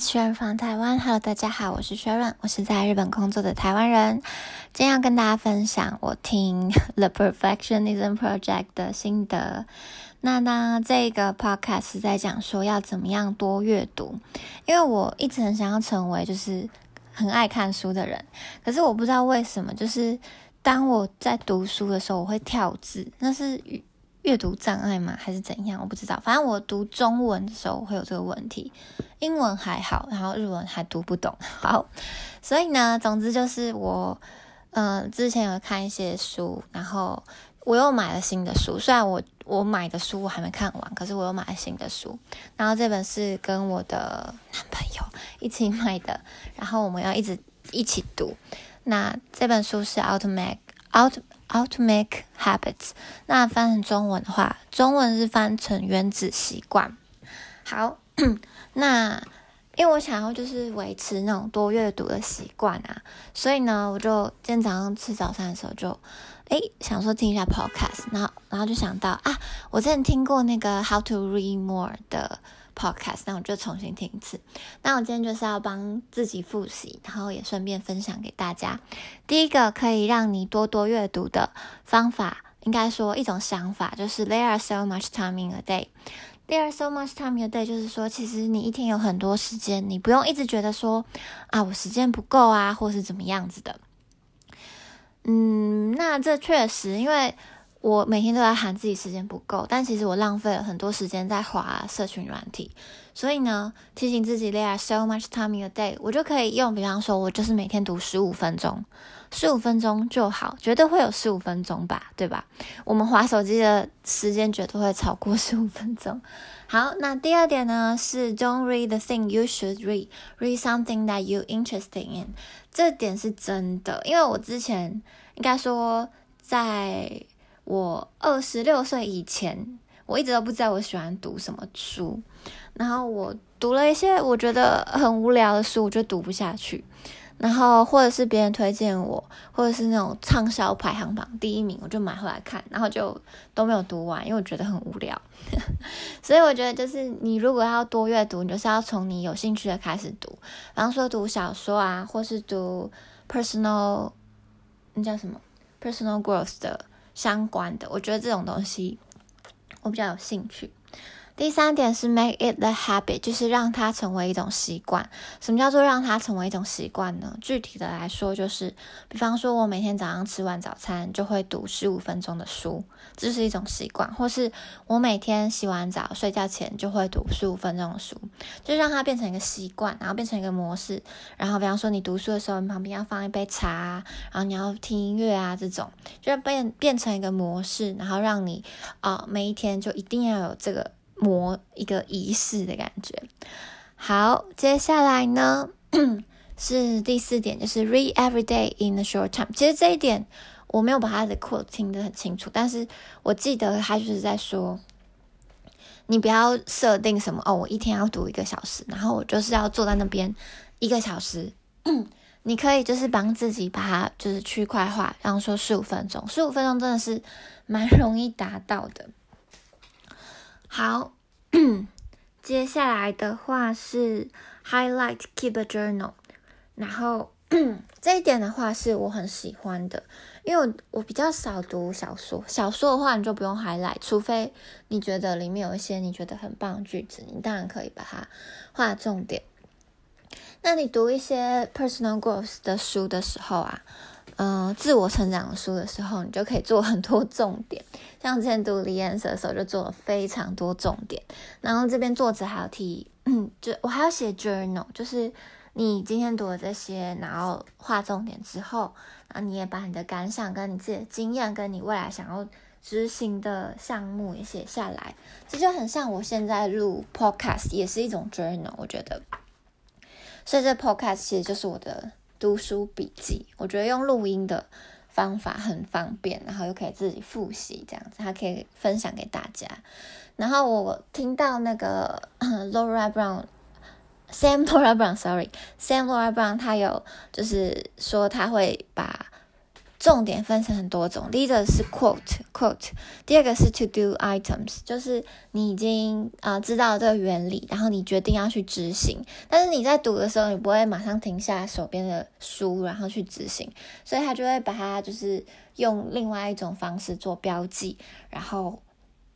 Sharon from 台湾，Hello，大家好，我是 Sharon，我是在日本工作的台湾人。今天要跟大家分享我听 The Perfectionism Project 的心得。那呢，这个 podcast 是在讲说要怎么样多阅读，因为我一直很想要成为就是很爱看书的人，可是我不知道为什么，就是当我在读书的时候，我会跳字，那是阅读障碍吗？还是怎样？我不知道。反正我读中文的时候会有这个问题，英文还好，然后日文还读不懂。好，所以呢，总之就是我，嗯，之前有看一些书，然后我又买了新的书。虽然我我买的书我还没看完，可是我又买了新的书。然后这本是跟我的男朋友一起买的，然后我们要一直一起读。那这本书是 Automatic Out。How to make habits？那翻成中文的话，中文是翻成原子习惯。好，那因为我想要就是维持那种多阅读的习惯啊，所以呢，我就今天早上吃早餐的时候就诶想说听一下 podcast，然后然后就想到啊，我之前听过那个 How to read more 的。Podcast，那我就重新听一次。那我今天就是要帮自己复习，然后也顺便分享给大家。第一个可以让你多多阅读的方法，应该说一种想法，就是 There are so much time in a day. There are so much time in a day，就是说，其实你一天有很多时间，你不用一直觉得说啊，我时间不够啊，或是怎么样子的。嗯，那这确实，因为。我每天都在喊自己时间不够，但其实我浪费了很多时间在滑社群软体。所以呢，提醒自己 there are so much time in a day，我就可以用，比方说，我就是每天读十五分钟，十五分钟就好，绝对会有十五分钟吧，对吧？我们滑手机的时间绝对会超过十五分钟。好，那第二点呢是 don't read the thing you should read，read something that you interested in。这点是真的，因为我之前应该说在。我二十六岁以前，我一直都不知道我喜欢读什么书，然后我读了一些我觉得很无聊的书，我就读不下去。然后或者是别人推荐我，或者是那种畅销排行榜第一名，我就买回来看，然后就都没有读完，因为我觉得很无聊。所以我觉得，就是你如果要多阅读，你就是要从你有兴趣的开始读，比方说读小说啊，或是读 personal，那叫什么 personal growth 的。相关的，我觉得这种东西我比较有兴趣。第三点是 make it the habit，就是让它成为一种习惯。什么叫做让它成为一种习惯呢？具体的来说，就是比方说，我每天早上吃完早餐就会读十五分钟的书，这是一种习惯；或是我每天洗完澡睡觉前就会读十五分钟的书，就让它变成一个习惯，然后变成一个模式。然后，比方说你读书的时候，你旁边要放一杯茶，然后你要听音乐啊，这种就变变成一个模式，然后让你啊每一天就一定要有这个。模一个仪式的感觉。好，接下来呢 是第四点，就是 read every day in a short time。其实这一点我没有把他的 quote 听得很清楚，但是我记得他就是在说，你不要设定什么哦，我一天要读一个小时，然后我就是要坐在那边一个小时。你可以就是帮自己把它就是区块化，然后说十五分钟，十五分钟真的是蛮容易达到的。好，接下来的话是 highlight keep a journal，然后 这一点的话是我很喜欢的，因为我我比较少读小说，小说的话你就不用 highlight，除非你觉得里面有一些你觉得很棒的句子，你当然可以把它画重点。那你读一些 personal growth 的书的时候啊。嗯，自我成长书的时候，你就可以做很多重点。像之前读《李安瑟》的时候，就做了非常多重点。然后这边作者还有提，嗯就我还要写 journal，就是你今天读了这些，然后画重点之后，然后你也把你的感想、跟你自己的经验、跟你未来想要执行的项目也写下来。这就很像我现在录 podcast，也是一种 journal，我觉得。所以这 podcast 其实就是我的。读书笔记，我觉得用录音的方法很方便，然后又可以自己复习，这样子还可以分享给大家。然后我听到那个 Laura Brown，Sam Laura Brown，Sorry，Sam Laura Brown，他有就是说他会把重点分成很多种，第一个是 quote quote，第二个是 to do items，就是你已经啊知道这个原理，然后你决定要去执行，但是你在读的时候，你不会马上停下手边的书，然后去执行，所以他就会把它就是用另外一种方式做标记，然后。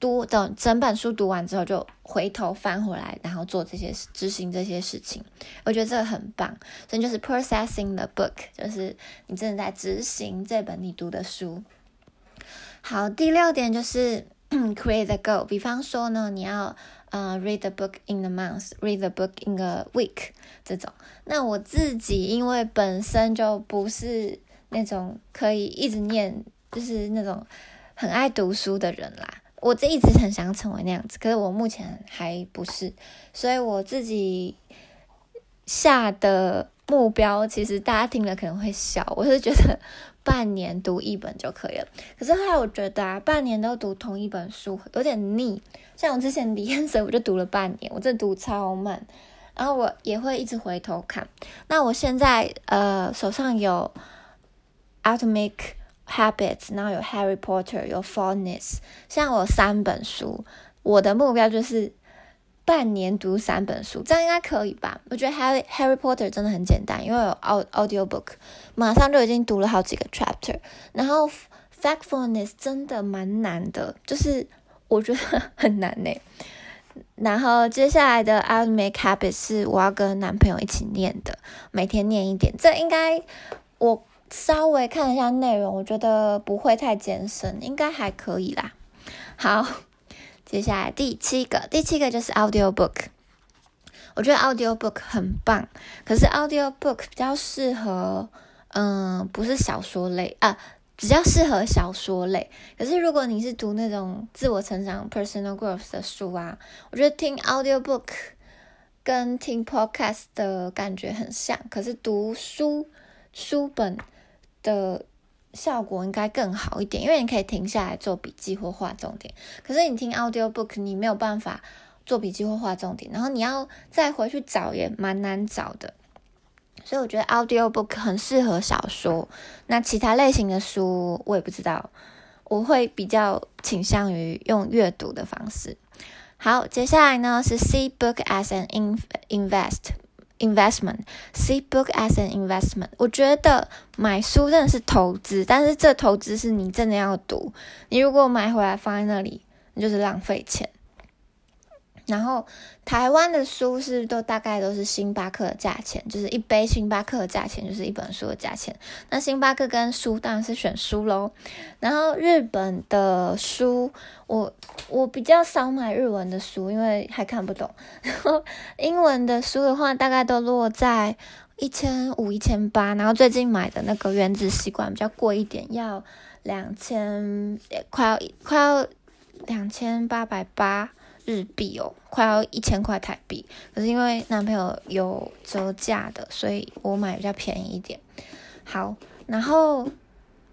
读等整本书读完之后，就回头翻回来，然后做这些执行这些事情。我觉得这个很棒，所以就是 processing the book，就是你正在执行这本你读的书。好，第六点就是 create the goal。比方说呢，你要呃 read the book in the month，read the book in a week 这种。那我自己因为本身就不是那种可以一直念，就是那种很爱读书的人啦。我这一直很想成为那样子，可是我目前还不是，所以我自己下的目标，其实大家听了可能会笑。我是觉得半年读一本就可以了，可是后来我觉得啊，半年都读同一本书有点腻。像我之前李彦生，我就读了半年，我这读超慢，然后我也会一直回头看。那我现在呃手上有 Atomic。Habits，然后有 Harry Potter，有 Fondness，像我三本书，我的目标就是半年读三本书，这样应该可以吧？我觉得 Harry Harry Potter 真的很简单，因为有 audio book，马上就已经读了好几个 chapter。然后 Factfulness 真的蛮难的，就是我觉得很难呢。然后接下来的 I'll make habits 是我要跟男朋友一起念的，每天念一点，这应该我。稍微看一下内容，我觉得不会太艰深，应该还可以啦。好，接下来第七个，第七个就是 audio book。我觉得 audio book 很棒，可是 audio book 比较适合，嗯，不是小说类啊，比较适合小说类。可是如果你是读那种自我成长 personal growth 的书啊，我觉得听 audio book 跟听 podcast 的感觉很像，可是读书书本。的效果应该更好一点，因为你可以停下来做笔记或画重点。可是你听 audio book，你没有办法做笔记或画重点，然后你要再回去找也蛮难找的。所以我觉得 audio book 很适合小说。那其他类型的书我也不知道，我会比较倾向于用阅读的方式。好，接下来呢是 see book as an invest。Investment, see book as an investment。我觉得买书真的是投资，但是这投资是你真的要读。你如果买回来放在那里，那就是浪费钱。然后台湾的书是都大概都是星巴克的价钱，就是一杯星巴克的价钱就是一本书的价钱。那星巴克跟书当然是选书喽。然后日本的书，我我比较少买日文的书，因为还看不懂。然后英文的书的话，大概都落在一千五、一千八。然后最近买的那个《原子习惯》比较贵一点，要两千，快要快要两千八百八。日币哦，快要一千块台币。可是因为男朋友有折价的，所以我买比较便宜一点。好，然后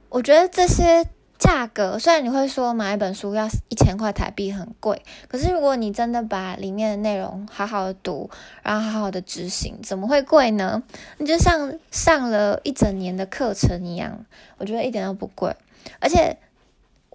我觉得这些价格，虽然你会说买一本书要一千块台币很贵，可是如果你真的把里面的内容好好的读，然后好好的执行，怎么会贵呢？你就像上了一整年的课程一样，我觉得一点都不贵，而且。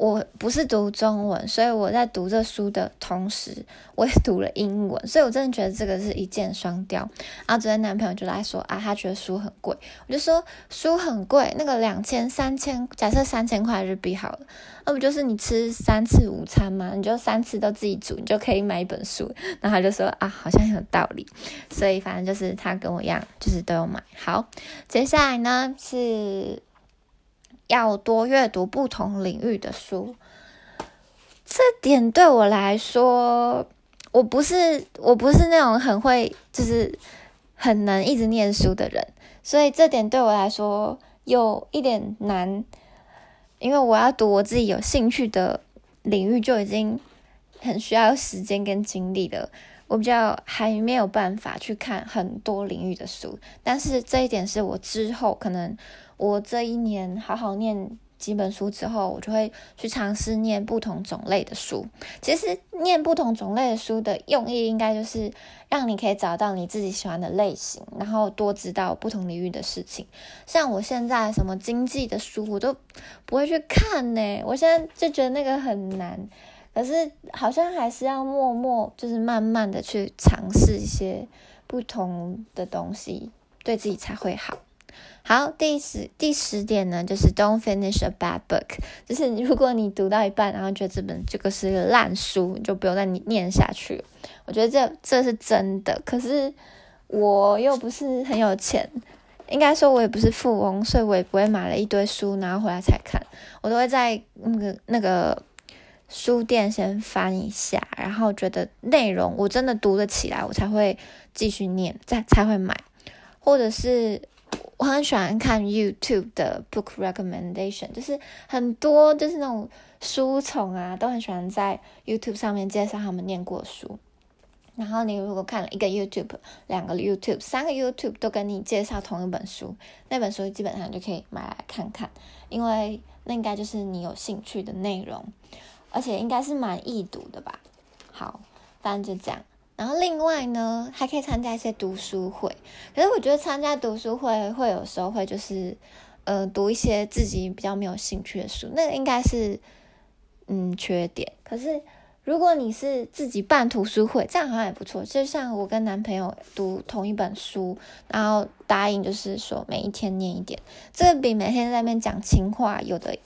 我不是读中文，所以我在读这书的同时，我也读了英文，所以我真的觉得这个是一箭双雕。然后昨天男朋友就来说啊，他觉得书很贵，我就说书很贵，那个两千三千，假设三千块日币好了，那不就是你吃三次午餐吗？你就三次都自己煮，你就可以买一本书。然后他就说啊，好像有道理，所以反正就是他跟我一样，就是都有买。好，接下来呢是。要多阅读不同领域的书，这点对我来说，我不是我不是那种很会就是很能一直念书的人，所以这点对我来说有一点难，因为我要读我自己有兴趣的领域，就已经很需要时间跟精力了。我比较还没有办法去看很多领域的书，但是这一点是我之后可能。我这一年好好念几本书之后，我就会去尝试念不同种类的书。其实念不同种类的书的用意，应该就是让你可以找到你自己喜欢的类型，然后多知道不同领域的事情。像我现在什么经济的书，我都不会去看呢。我现在就觉得那个很难，可是好像还是要默默，就是慢慢的去尝试一些不同的东西，对自己才会好。好，第十第十点呢，就是 Don't finish a bad book，就是如果你读到一半，然后觉得这本这个是个烂书，你就不用再念下去。我觉得这这是真的，可是我又不是很有钱，应该说我也不是富翁，所以我也不会买了一堆书，然后回来才看。我都会在那个那个书店先翻一下，然后觉得内容我真的读得起来，我才会继续念，再才会买，或者是。我很喜欢看 YouTube 的 book recommendation，就是很多就是那种书虫啊，都很喜欢在 YouTube 上面介绍他们念过书。然后你如果看了一个 YouTube、两个 YouTube、三个 YouTube 都跟你介绍同一本书，那本书基本上就可以买来看看，因为那应该就是你有兴趣的内容，而且应该是蛮易读的吧。好，反正就这样。然后另外呢，还可以参加一些读书会。可是我觉得参加读书会会有时候会就是，呃，读一些自己比较没有兴趣的书，那个应该是嗯缺点。可是如果你是自己办读书会，这样好像也不错。就像我跟男朋友读同一本书，然后答应就是说每一天念一点，这个比每天在那边讲情话有的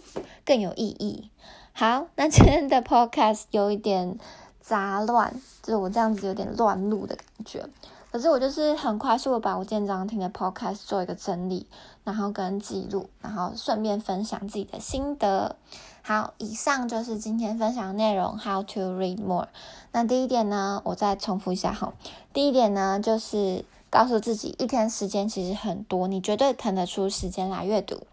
更有意义。好，那今天的 podcast 有一点。杂乱，就是我这样子有点乱录的感觉。可是我就是很快速的把我今天早上听的 podcast 做一个整理，然后跟记录，然后顺便分享自己的心得。好，以上就是今天分享的内容。How to read more？那第一点呢，我再重复一下哈。第一点呢，就是告诉自己，一天时间其实很多，你绝对腾得出时间来阅读。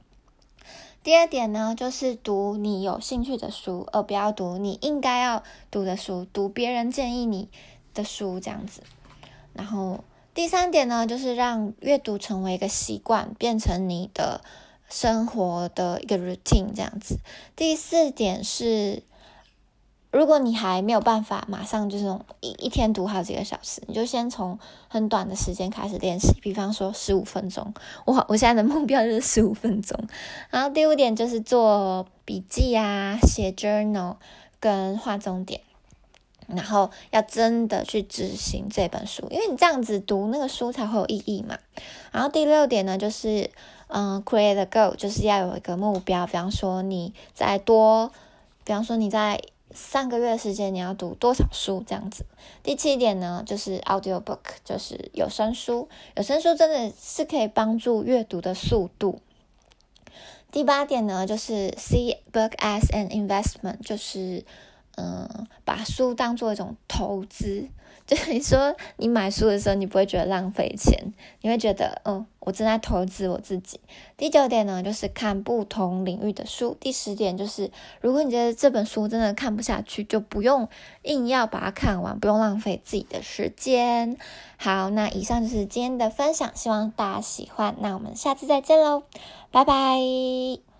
第二点呢，就是读你有兴趣的书，而不要读你应该要读的书，读别人建议你的书这样子。然后第三点呢，就是让阅读成为一个习惯，变成你的生活的一个 routine 这样子。第四点是。如果你还没有办法马上就是一一天读好几个小时，你就先从很短的时间开始练习，比方说十五分钟。我我现在的目标就是 十五分钟。然后第五点就是做笔记啊，写 journal 跟画重点，然后要真的去执行这本书，因为你这样子读那个书才会有意义嘛。然后第六点呢，就是嗯，create a goal，就是要有一个目标，比方说你在多，比方说你在。三个月时间你要读多少书？这样子。第七点呢，就是 audio book，就是有声书。有声书真的是可以帮助阅读的速度。第八点呢，就是 see book as an investment，就是嗯，把书当做一种投资。就是你说你买书的时候，你不会觉得浪费钱，你会觉得嗯，我正在投资我自己。第九点呢，就是看不同领域的书。第十点就是，如果你觉得这本书真的看不下去，就不用硬要把它看完，不用浪费自己的时间。好，那以上就是今天的分享，希望大家喜欢。那我们下次再见喽，拜拜。